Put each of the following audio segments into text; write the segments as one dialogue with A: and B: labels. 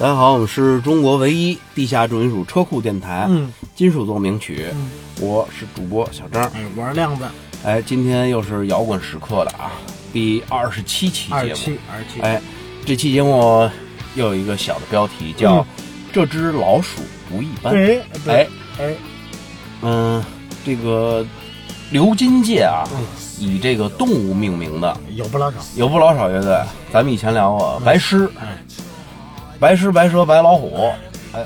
A: 大
B: 家好，我们是中国唯一地下重金属车库电台，
C: 嗯，
B: 金属奏鸣曲，
C: 嗯。
B: 我是主播小张，
C: 哎，我是亮子，
B: 哎，今天又是摇滚时刻了啊，第二十七期节目，
C: 二七二七，
B: 哎，这期节目又有一个小的标题叫
C: 嗯“
B: 这只老鼠不一般”，哎，
C: 哎，
B: 嗯，这个流金界啊，
C: 嗯。
B: 以这个动物命名的。
C: 有不老少，
B: 有不老少乐队，咱们以前聊过白狮，
C: 哎，
B: 白狮、白蛇、白老虎，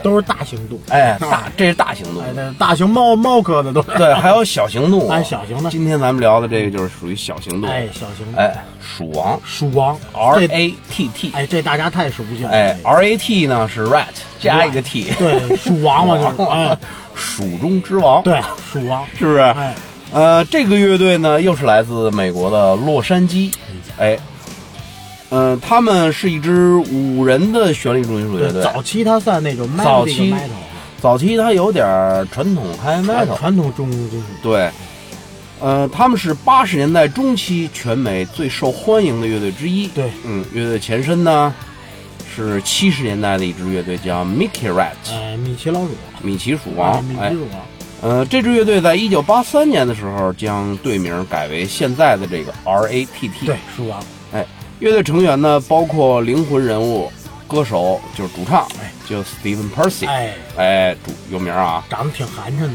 C: 都是大型动物，
B: 哎，大这是大型动物
C: 哎，，那大型猫猫科的都是，
B: 对，还有小型动物，
C: 哎，小型的，
B: 今天咱们聊的这个就是属于小型动物，
C: 哎，小型的，
B: 哎，鼠王
C: 鼠王
B: ，R A T T
C: 哎，这大家太熟悉了，
B: 哎，R A T 呢是 rat 加一个 T，
C: 对，鼠王嘛就是，哎，
B: 鼠中之王，，
C: 对，鼠王，
B: 是不是？
C: 哎，
B: 呃，这个乐队呢又是来自美国的洛杉矶，哎，嗯、他们是一支五人的旋律重金属乐，队，
C: 早期它算那种
B: 早期
C: metal，
B: 早期它有点传统 high
C: 哎
B: metal，
C: 传统重金属，
B: 对，呃，他们是八十年代中期全美最受欢迎的乐队之一。
C: 对，
B: 嗯，乐队前身呢是七十年代的一支乐队，叫 Mickey Rat，、
C: 哎，米奇老鼠，
B: 米奇鼠
C: 哎
B: 王。哎。
C: 米奇，鼠王，
B: 呃，这支乐队在一九八三年的时候将队名改为现在的这个 R A T T。
C: 对，，鼠王，
B: 哎，乐队成员呢包括灵魂人物、歌手，就是主唱，
C: 哎
B: 就 Steven Percy。
C: 哎，
B: 哎，主有名啊，
C: 长得挺寒碜的，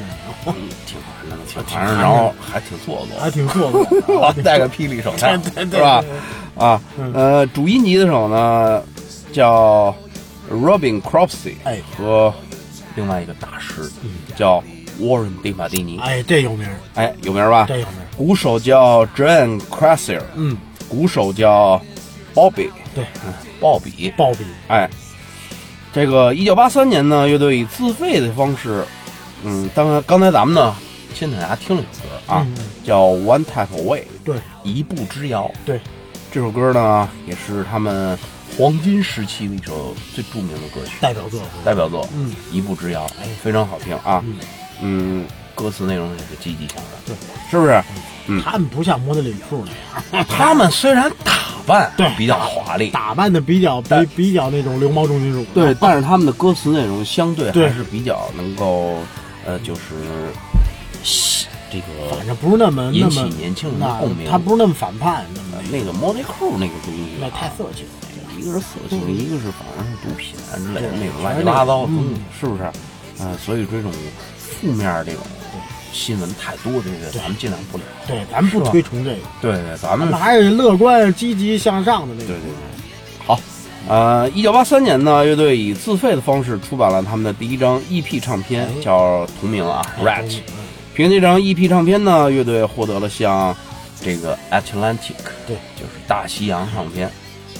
B: 嗯，挺寒碜的，挺
C: 挺
B: 寒碜，然后还挺做作。
C: 还挺做作的，
B: 戴个霹雳手 套，
C: 对对对
B: 是吧？啊，
C: 嗯
B: 呃，主音吉他手呢叫 Robin Cropsey，
C: 哎
B: 和另外一个大师叫 Warren 蒂马蒂尼，
C: 哎，这有名儿，
B: 哎，有名吧？
C: 这有名儿，
B: 鼓手叫 John Crasier，
C: 嗯，
B: 鼓手叫 Bobby，
C: 对，
B: 鲍比，
C: 鲍比，
B: 哎，这个一九八三年呢，乐队以自费的方式，嗯，当然刚才咱们呢先给大家听了一首歌啊，
C: 嗯。
B: 叫 One Type Away，
C: 对
B: 一步之遥。
C: 对，
B: 这首歌呢，也是他们黄金时期的一首最著名的歌曲，
C: 代表作，
B: 代表作。
C: 嗯，
B: 一步之遥，哎，非常好听啊。
C: 嗯。
B: 嗯，歌词内容也是积极向上，
C: 对，
B: 是不是？嗯。
C: 他们不像摩登李树那样，
B: 他们虽然打扮
C: 对。
B: 比较华丽，
C: 打扮的比较比
B: 但
C: 比较那种流氓重金属，
B: 对，但是他们的歌词内容相对
C: 对。
B: 还是比较能够，呃，就是吸这个
C: 反正不是那么
B: 引起
C: 那么
B: 年轻人的
C: 那
B: 共鸣。
C: 他不是那么反叛，那么
B: 那个莫内裤那个东西啊，
C: 那太色情了。
B: 一个是色情，一个是反正是毒品啊之类的那种
C: 全
B: 乱七八糟的东西
C: 嗯，
B: 是不是？呃，所以这种负面这种新闻太多，这个咱们尽量不聊。
C: 对，咱们不推崇这个，
B: 对对，咱
C: 咱
B: 们
C: 们还是乐观、积极向上的那个。
B: 对对对。好，呃，一九八三年呢，乐队以自费的方式出版了他们的第一张 EP 唱片，
C: 哎
B: 叫同名啊
C: 哎
B: ，Rat。凭这张 EP 唱片呢，乐队获得了像这个 Atlantic，
C: 对，
B: 就是大西洋唱片，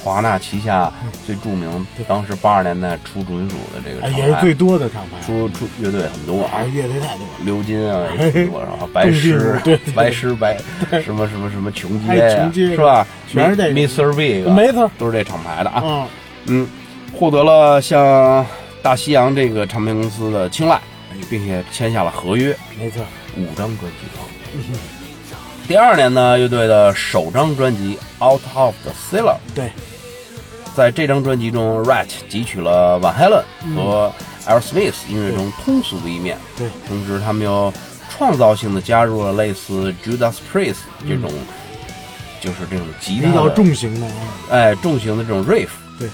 B: 华纳旗下最著名，当时八十年代出重金属的这个
C: 也是最多的厂牌，
B: 出出乐队很多啊
C: 哎，，乐队太多了。
B: 鎏金啊多，然后白狮白狮白什么什么什么琼
C: 哎
B: 街是吧？
C: 全是这个
B: Mr. Big，
C: 没错
B: 都是这厂牌的啊。
C: 嗯，
B: 嗯，获得了像大西洋这个唱片公司的青睐，并且签下了合约，
C: 没错。
B: 五张专辑。第二年呢，乐队的首张专辑《Out of the Cellar》
C: 对，
B: 在这张专辑中，Rat 汲取了 Van Halen 和 Aerosmith 音乐中通俗的一面，
C: 对，
B: 同时他们又创造性的加入了类似 Judas Priest 这种，就是这种吉他
C: 比较重型的啊，
B: 哎重型的这种 riff，
C: 对，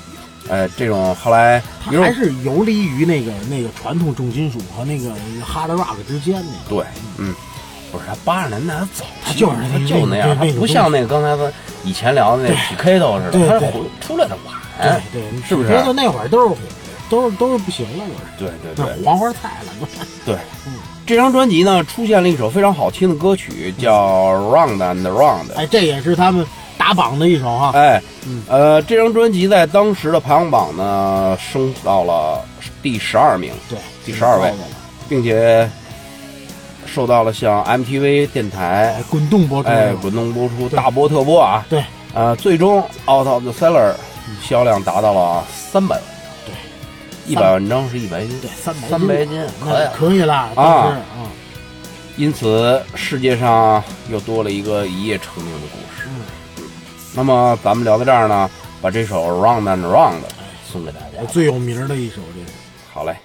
B: 哎这种后来
C: 它还是游离于那个那个传统重金属和那个 hard rock 之间的。
B: 对，嗯，不是他八十年代他早
C: 他就是
B: 他就那样，他不像那个刚才咱以前聊的那 PK 似的，他
C: 对对
B: 出来的晚，
C: 对对，
B: 是不是
C: 觉得那会儿都是都是都是不行了，都是
B: 对对对
C: 黄花菜了都。
B: 对。这张专辑呢，出现了一首非常好听的歌曲，叫《Round and Round》。
C: 哎，这也是他们打榜的一首哈。
B: 哎
C: 嗯，
B: 呃，这张专辑在当时的排行榜呢，升到了第十二名，
C: 对，
B: 第十二位并且受到了像 MTV 电台
C: 滚动播出，
B: 哎，滚动播出大播特播啊，
C: 对，
B: 呃，最终《Out of the Cellar》销量达到了三百万。张，
C: 对，
B: 一百万张是一百斤，
C: 对，三百
B: 三百斤，可以
C: 可以了啊，嗯，
B: 因此世界上又多了一个一夜成名的故事。那么咱们聊到这儿呢，把这首《Round and Round》
D: 送给大家，
C: 最有名的一首，这
D: 好嘞。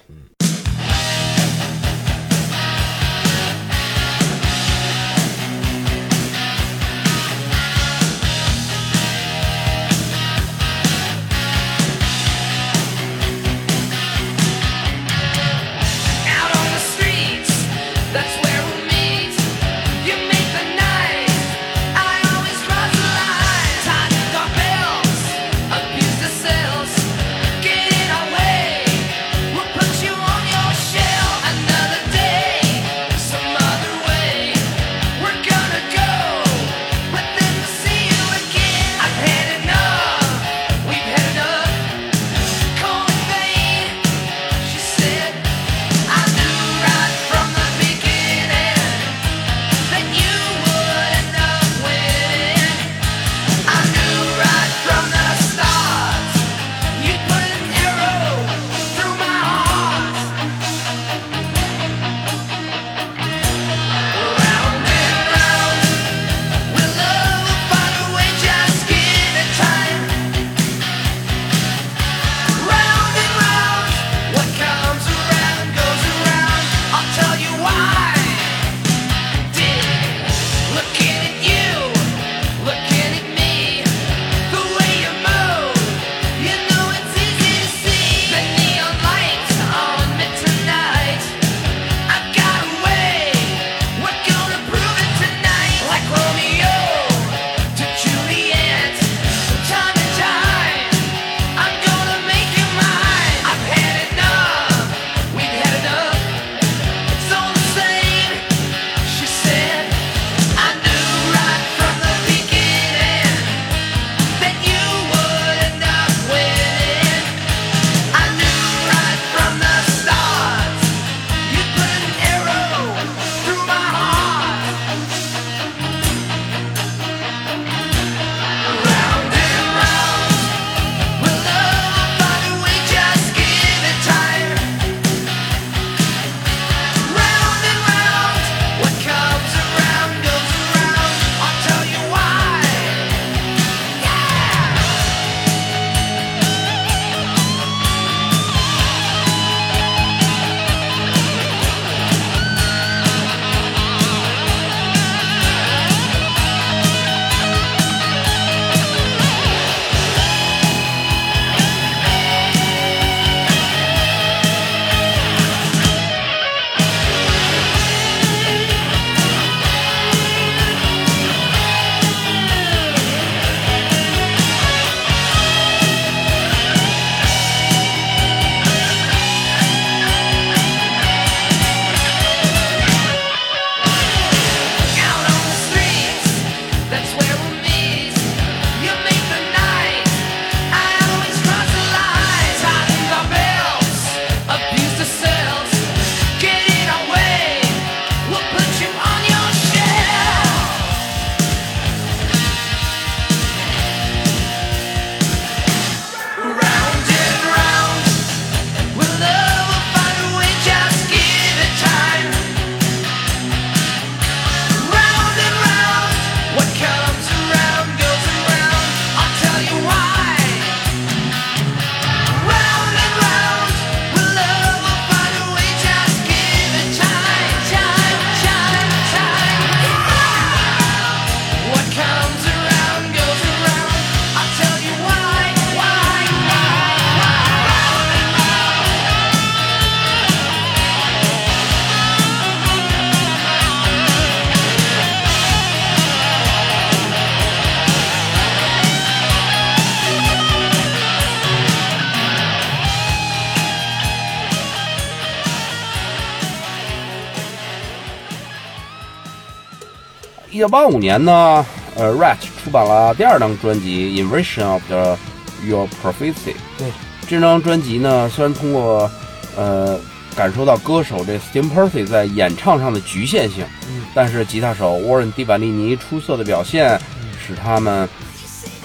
D: 八五年呢，呃 r a t 出版了第二张专辑《Inversion of the Your Prophecy》。
C: 对，
D: 这张专辑呢，虽然通过呃感受到歌手这 Steam Percy 在演唱上的局限性，但是吉他手 Warren d i b a n i n i 出色的表现，使他们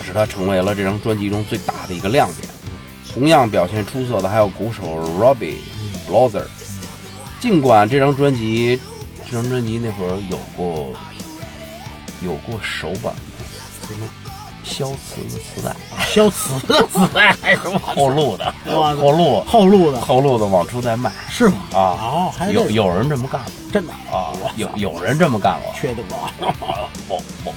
D: 使他成为了这张专辑中最大的一个亮点。同样表现出色的还有鼓手 Robbie Blasser 尽管这张专辑，这张专辑那会儿有过有过手板，
C: 什么
B: 消磁的磁带，
C: 消磁的磁带，
B: 后路的，后路
C: 后路的
B: 后路的往出再卖，
C: 是吗？
B: 啊，
C: 还
B: 有有人这么干过，
C: 真的
B: 啊，有有人这么干过，
C: 缺德，
B: 某某。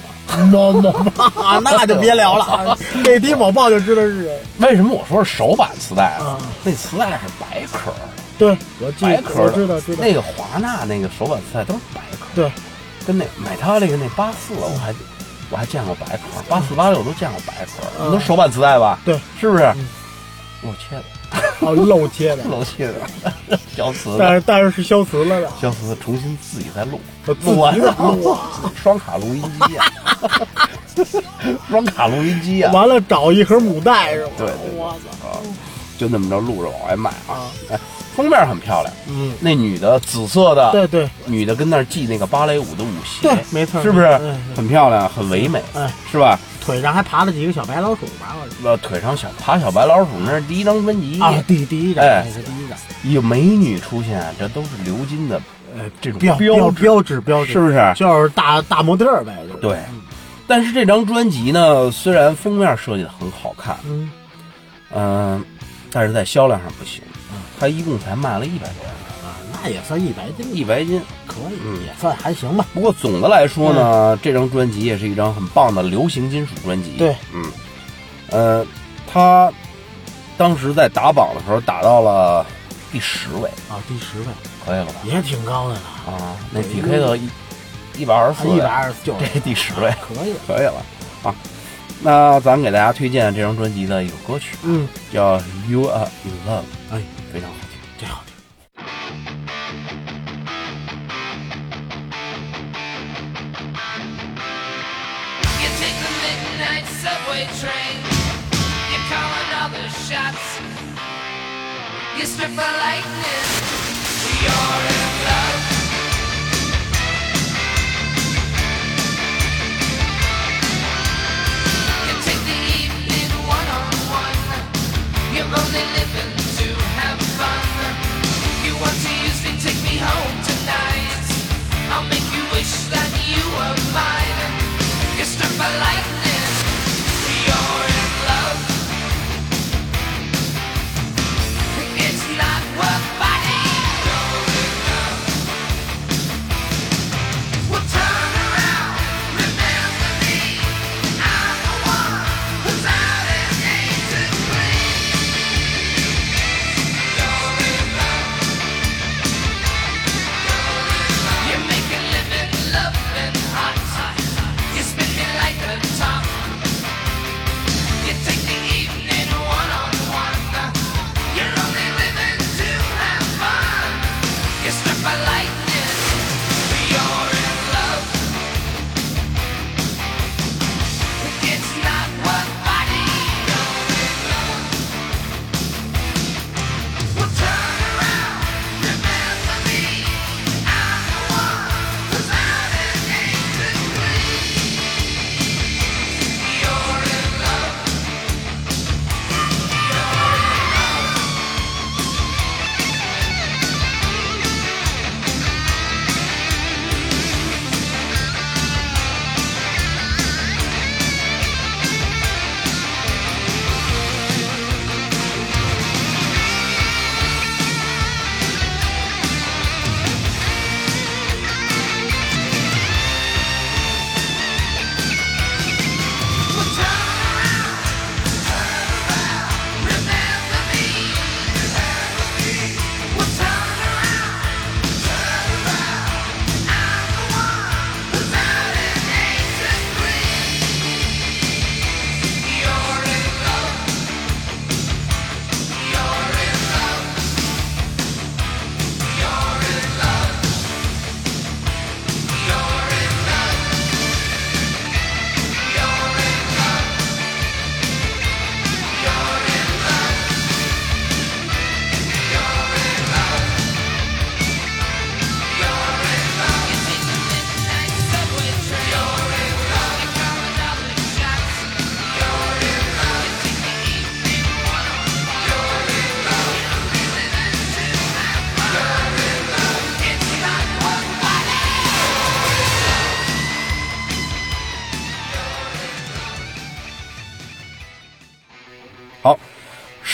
C: no no，那就别聊了。那低某报就知道是谁。
B: 为什么我说是手板磁带啊？那磁带是白壳。
C: 对，
B: 白壳
C: 知道知道。
B: 那个华纳那个手板磁带都是白壳。
C: 对，
B: 跟那买他那个那八四我还我还见过白壳，八四八六都见过白壳都手版磁带吧？
C: 对，
B: 是不是？我切的，
C: 哦，漏切的，
B: 漏切的，消磁
C: 但，是但是是消磁了的，
B: 消磁的，重新自己再录，
C: 我自己
B: 录完
C: 的录啊，
B: 双卡录音机呀，双卡录音机呀，
C: 完了找一盒母带是吗？
B: 对对对
C: 我操，
B: 啊，就那么着录着往外卖啊
C: 啊。
B: 哎，封面很漂亮，
C: 嗯，
B: 那女的紫色的，
C: 对对
B: 女的跟那儿系那个芭蕾舞的舞鞋，
C: 对，没错，
B: 是不是
C: 嗯，
B: 很漂亮，很唯美，
C: 哎，
B: 是吧？
C: 腿上还爬了几个小白老鼠吧？
B: 呃，腿上小爬小白老鼠，那是第一张专辑
C: 得啊，第第一张，
B: 哎
C: 那是第一张，
B: 有美女出现，这都是鎏金的呃这种
C: 标
B: 标
C: 标志标志，
B: 是不是？
C: 就是大大模特儿呗，就是，
B: 对。但是这张专辑呢，虽然封面设计的很好看，
C: 嗯，
B: 嗯、但是在销量上不行，它一共才卖了一百多万，
C: 啊，那也算一百斤，
B: 一百斤。
C: 可以，
B: 嗯
C: 也算还行吧。
B: 不过总的来说呢，这张专辑也是一张很棒的流行金属专辑。
C: 对，
B: 嗯，呃，他当时在打榜的时候打到了第十位，
C: 啊，第十位
B: 可以了吧？
C: 也挺高的了，
B: 啊，那 DK 的一一百二十四，
C: 一百二十九，
B: 这第十位，
C: 可以，
B: 可以了啊。那咱给大家推荐这张专辑的一首歌曲，
C: 嗯，
B: 叫《You Are in Love》，
C: 哎，
B: 非常好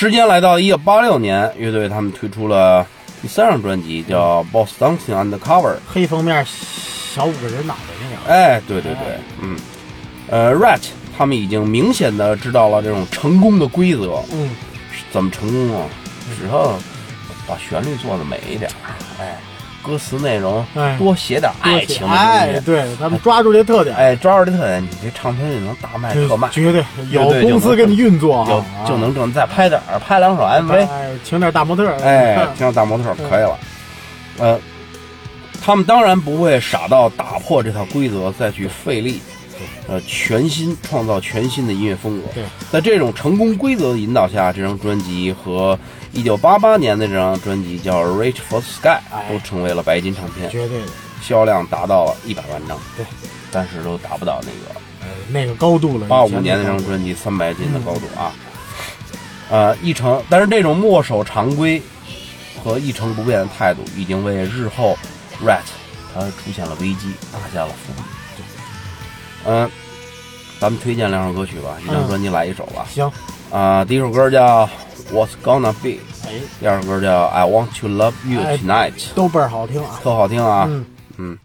B: 时间来到一九八六年，乐队他们推出了第三张专辑，叫《Boss Dancing Undercover》。
C: 黑封面小五个人脑袋那个，
B: 哎，对对对，嗯，呃，Rat 他们已经明显的知道了这种成功的规则，
C: 嗯，
B: 怎么成功啊？只要把旋律做的美一点，哎，歌词内容
C: 哎。
B: 多写点爱情的东
C: 哎，对咱们抓住这特点，
B: 哎，抓住这特点，你这唱片就能大卖特卖，
C: 绝对有公司给你运作
B: 有，就能挣，再拍点儿拍两首 MV，
C: 哎，请点大模特儿，
B: 哎，请点大模特可以了。呃，他们当然不会傻到打破这套规则再去费力，呃，全新创造全新的音乐风格。
C: 对，
B: 在这种成功规则的引导下，这张专辑和一九八八年的这张专辑叫《Reach for the Sky
C: 哎》
B: 都成为了白金唱片，
C: 绝对的，
B: 销量达到了一百万张。
C: 对，
B: 但是都达不到那个
C: 呃那个高度了。
B: 八五年那张专辑三百斤的高度啊，呃，一成，但是这种墨守常规和一成不变的态度，已经为日后 Rat 它出现了危机打下了伏笔。嗯、咱们推荐两首歌曲吧，一张
C: 嗯
B: 专辑来一首吧。
C: 行，
B: 啊、第一首歌叫 What's Gonna Be，
C: 哎，
B: 第二首歌叫 I Want to Love You
C: 哎
B: Tonight，、
C: 都倍儿好听啊。
B: 特好听啊。
C: 嗯，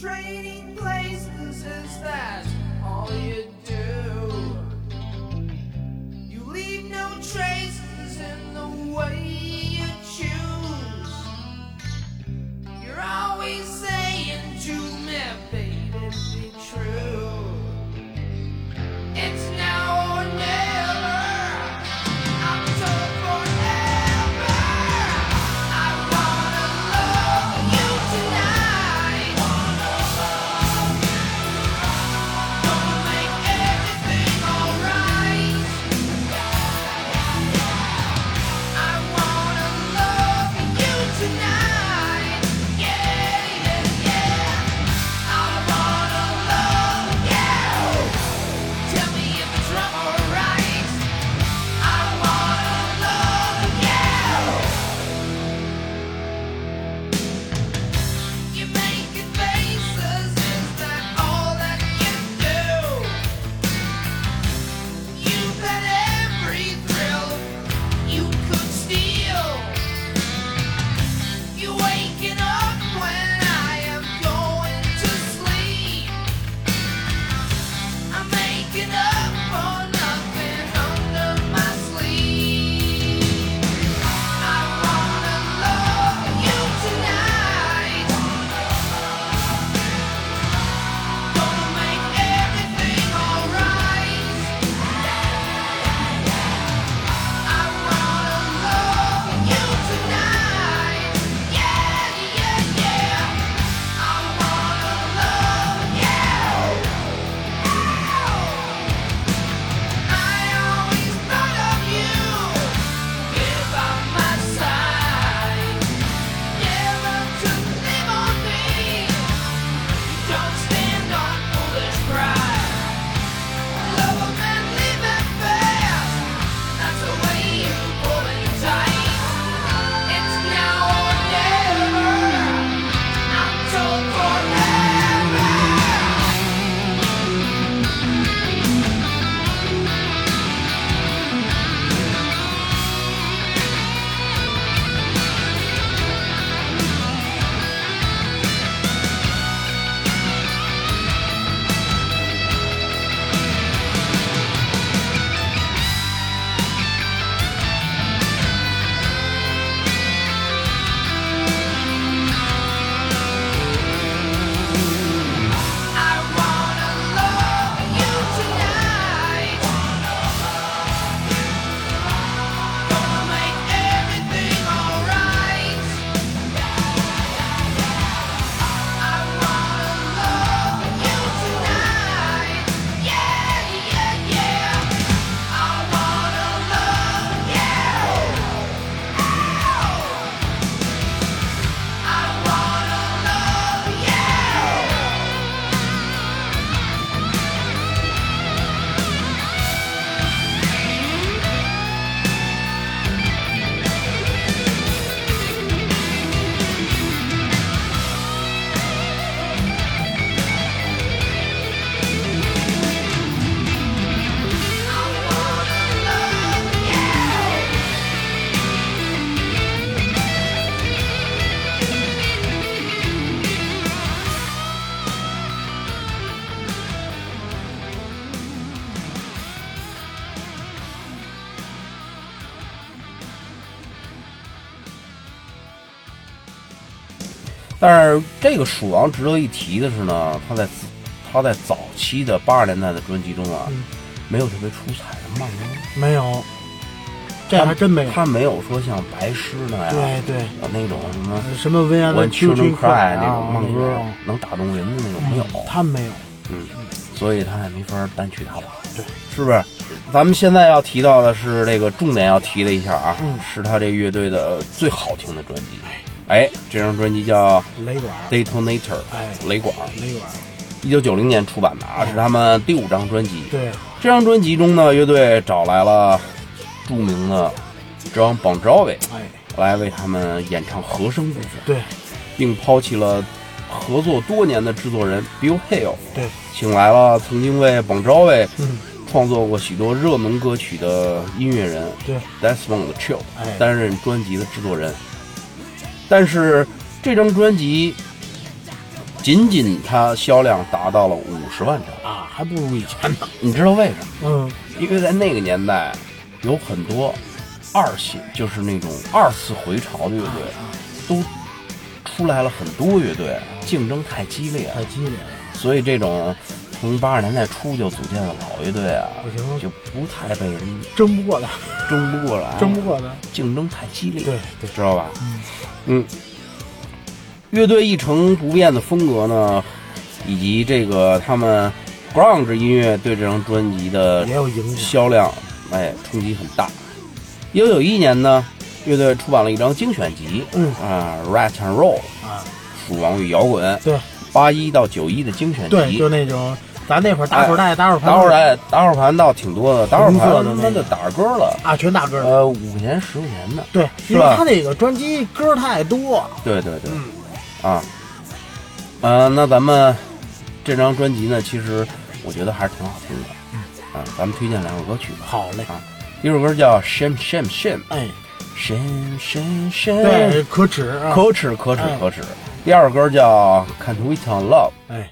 D: Trading places is that all you do?
B: 但是这个鼠王值得一提的是呢，他在他在早期的八十年代的专辑中啊，
C: 嗯。
B: 没有特别出彩的慢歌，
C: 没有，这还真没有。
B: 他没有说像白狮那样，
C: 对对，
B: 呃那种什么
C: 什么 When I
B: When Children Cry 那
C: 啊
B: 种慢歌能打动人的那种没有，
C: 他没有。
B: 嗯，所以他也没法单曲大王，
C: 对，
B: 是不是？咱们现在要提到的是这个重点要提的一下啊，
C: 嗯。
B: 是他这乐队的最好听的专辑，哎，这张专辑叫
C: 雷管
B: ，Detonator，
C: 哎。
B: 雷管，
C: 雷管，
B: 一九九零年出版的啊，是他们第五张专辑。
C: 对，
B: 这张专辑中呢，乐队找来了著名的 John Bon Jovi
C: 哎，
B: 来为他们演唱和声部分，
C: 对，
B: 并抛弃了合作多年的制作人 Bill Hill，
D: 对，
B: 请来了曾经为 Bon Jovi
D: 嗯，
B: 创作过许多热门歌曲的音乐人
D: 对
B: ，Desmond Chill
D: 哎。
B: 担任专辑的制作人。但是这张专辑仅仅它销量达到了五十万张，
D: 啊，还不如以前呢。
B: 你知道为什么？
D: 嗯，
B: 因为在那个年代，有很多二线，就是那种二次回潮的乐队，都出来了很多乐队，竞争太激烈了，
D: 太激烈了。
B: 所以这种从八十年代初就组建的老乐队啊
D: 不行，
B: 就不太被人
D: 争不过他，
B: 争不过来，
D: 争不过他。
B: 竞争太激烈，
D: 对对
B: 知道吧？嗯，乐队一成不变的风格呢，以及这个他们 grunge 音乐对这张专辑的
D: 也有影响。
B: 销量，哎，冲击很大。一九九一年呢，乐队出版了一张精选集，
D: 嗯
B: 啊，Rat and Roll，
D: 啊，
B: 鼠王与摇滚，
D: 对
B: 八一到九一的精选
D: 对，
B: 集，
D: 就那种咱那会儿打手带、打手盘、
B: 打会儿来打会儿盘倒挺多的，打会儿盘
D: 那个
B: 他妈的打歌了，
D: 啊，全打歌了。
B: 呃，五块钱十块钱的，
D: 对，因为他那个专辑歌太多。
B: 对对对，
D: 嗯
B: 啊，呃，那咱们这张专辑呢，其实我觉得还是挺好听的，嗯啊，咱们推荐两首歌曲吧。
D: 好嘞，
B: 啊，一首歌叫《Shame Shame Shame》
D: 哎
B: ，，Shame Shame Shame，
D: 对，可耻啊，
B: 可耻可耻
D: 哎
B: 可耻。第二首歌叫《Can't Wait on Love》，
D: 哎，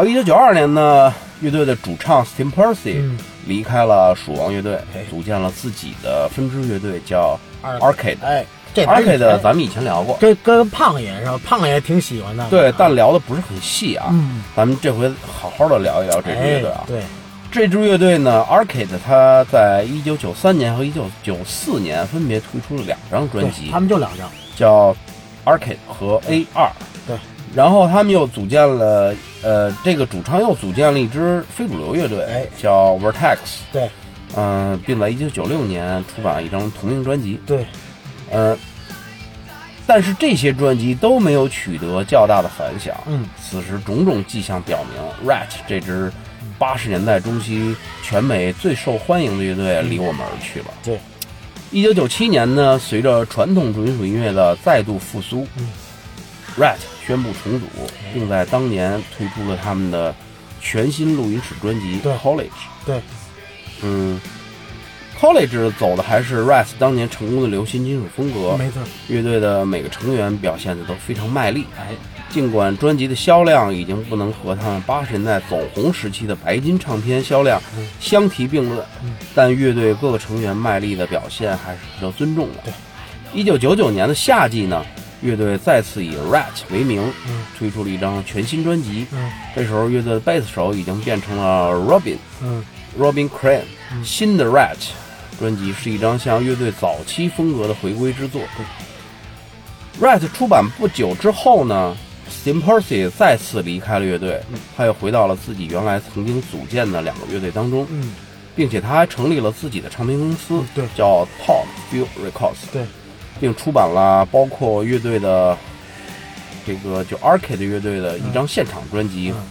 B: 到一九九二年呢，乐队的主唱 Tim Percy
C: 嗯
B: 离开了鼠王乐队
C: 哎，
B: 组建了自己的分支乐队，叫 Arcade。
C: 哎，这
B: Arcade 咱们以前聊过，
C: 这跟胖爷是吧？胖爷挺喜欢的。
B: 对，但聊的不是很细啊。
C: 嗯，
B: 咱们这回好好的聊一聊这支乐队啊
C: 哎。对，
B: 这支乐队呢，Arcade，它在一九九三年和一九九四年分别推出了两张专辑，
C: 他们就两张。
B: 叫 Arcade 和 A 二。
C: 对，
B: 然后他们又组建了，呃，这个主唱又组建了一支非主流乐队，
C: 哎
B: 叫 Vertex。
C: 对，
B: 嗯、并在一九九六年出版了一张同名专辑。
C: 对，
B: 呃，但是这些专辑都没有取得较大的反响。
C: 嗯，
B: 此时种种迹象表明，Rat 这支八十年代中期全美最受欢迎的乐队离我们而去了。
C: 对，
B: 一九九七年呢，随着传统重金属音乐的再度复苏、
C: 嗯
B: r a t 宣布重组，并在当年推出了他们的全新录音室专辑《
C: 对
B: College》。
C: 对，
B: 嗯，College 走的还是 Rise 当年成功的流行金属风格。
C: 没错。
B: 乐队的每个成员表现的都非常卖力。哎，尽管专辑的销量已经不能和他们八十年代走红时期的白金唱片销量相提并论，但乐队各个成员卖力的表现还是值得尊重的。
C: 对，
B: 一九九九年的夏季呢，乐队再次以 Rat 为名
C: 嗯。
B: 推出了一张全新专辑。
C: 嗯。
B: 这时候，乐队的贝斯手已经变成了 Robin。
C: 嗯。
B: Robin Crane，、新的 Rat 专辑是一张向乐队早期风格的回归之作。Rat 出版不久之后呢，Tim Percy 再次离开了乐队，他又回到了自己原来曾经组建的两个乐队当中，
C: 嗯，
B: 并且他还成立了自己的唱片公司，叫 Top View Records，
C: 对，
B: 并出版了包括乐队的这个就 Arcade 乐队的一张现场专辑，
C: 嗯。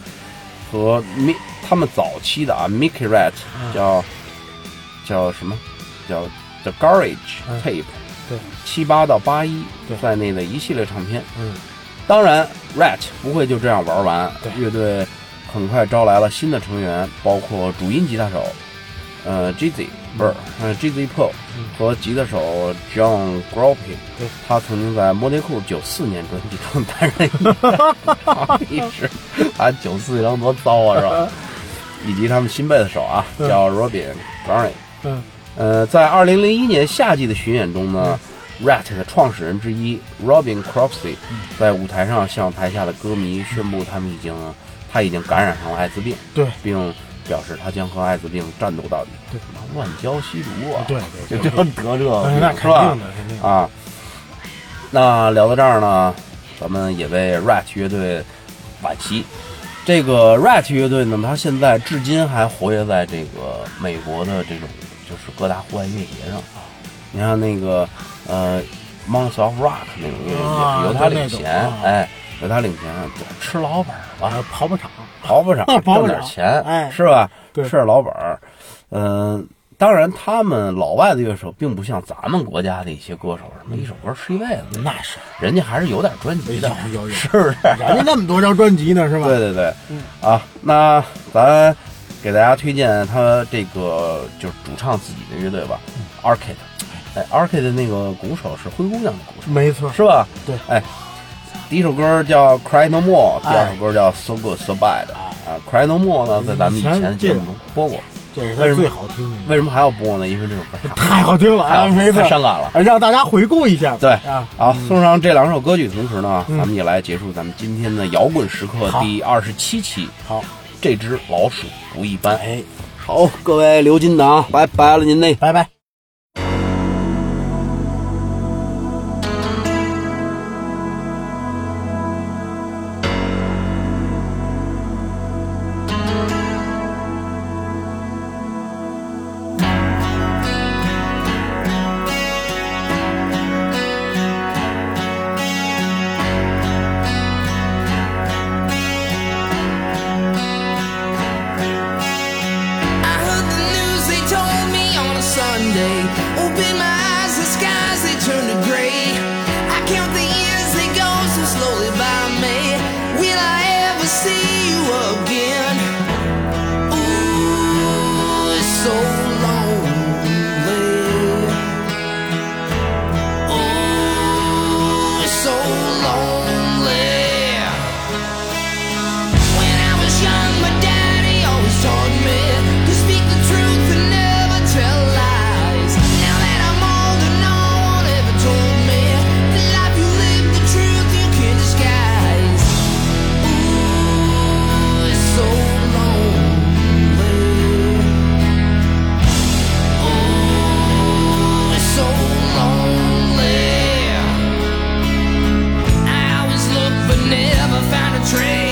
B: 和 Mi 他们早期的啊 Mickey Rat
C: 嗯。
B: 叫、叫什么？叫 The Garage
C: 嗯。
B: Tape，
C: 对，
B: 七八到八一
C: 对。
B: 在内的一系列唱片。
C: 嗯。
B: 当然，Rat 不会就这样玩完，乐队很快招来了新的成员，包括主音吉他手，呃，Jizzy 不是，呃，Jizzy Pro
C: 嗯。
B: 和吉他手 John Groppi，
C: 对。
B: 他曾经在莫内库九四年专辑中担任一 一时，啊，九四年多糟啊，是吧？以及他们新贝斯手啊，
C: 嗯。
B: 叫 Robin Garney，
C: 嗯。
B: 呃，在二零零一年夏季的巡演中呢、r a t 的创始人之一 Robin Cropsey 在舞台上向台下的歌迷宣布，他们已经他已经感染上了艾滋病，
C: 对。
B: 并表示他将和艾滋病战斗到底。乱交吸毒啊！
C: 对对
B: 就就得这个是吧
C: 肯定？的肯定。
B: 啊，那聊到这儿呢，咱们也为 Rat 乐队惋惜。这个 Rat 乐队呢，它现在至今还活跃在这个美国的这种就是各大户外音乐节上。你看那个呃 Monster of Rock 那种音乐
C: 啊
B: 节，由他领衔，
C: 啊
B: 哎，由他领衔，吃老本儿吧，
C: 啊，跑跑场，
B: 跑不上挣点钱，
C: 哎
B: 是吧？
C: 对
B: 吃点老本儿。嗯、当然，他们老外的乐手并不像咱们国家的一些歌手，什么一首歌吃一辈子，
C: 那是
B: 人家还是有点专辑的，
C: 有有有
B: 是不是？
C: 人家那么多张专辑呢，是吧？
B: 对对对，啊，那咱给大家推荐他这个就是主唱自己的乐队吧，Arcade。哎，Arcade 的那个鼓手是灰姑娘的鼓手，
C: 没错，
B: 是吧？
C: 对
B: 哎，第一首歌叫《Cry No More》，第
C: 哎
B: 二首歌叫《So Good So Bad》。啊，《Cry No More》呢，在咱们以前的节目中播过。
C: 这是他最好听的，
B: 为什么还要播呢？因为这首歌太
C: 太好听了啊，没错
B: 太，伤感了。
C: 让大家回顾一下。
B: 对
C: 啊，
B: 好，送上这两首歌曲的同时呢，
C: 嗯
B: 咱们也来结束咱们今天的摇滚时刻第二十七期。
C: 好，
B: 这只老鼠不一般。
C: 哎，
B: 好，各位刘金党，拜拜了您嘞。
C: 拜拜。
D: found a tree.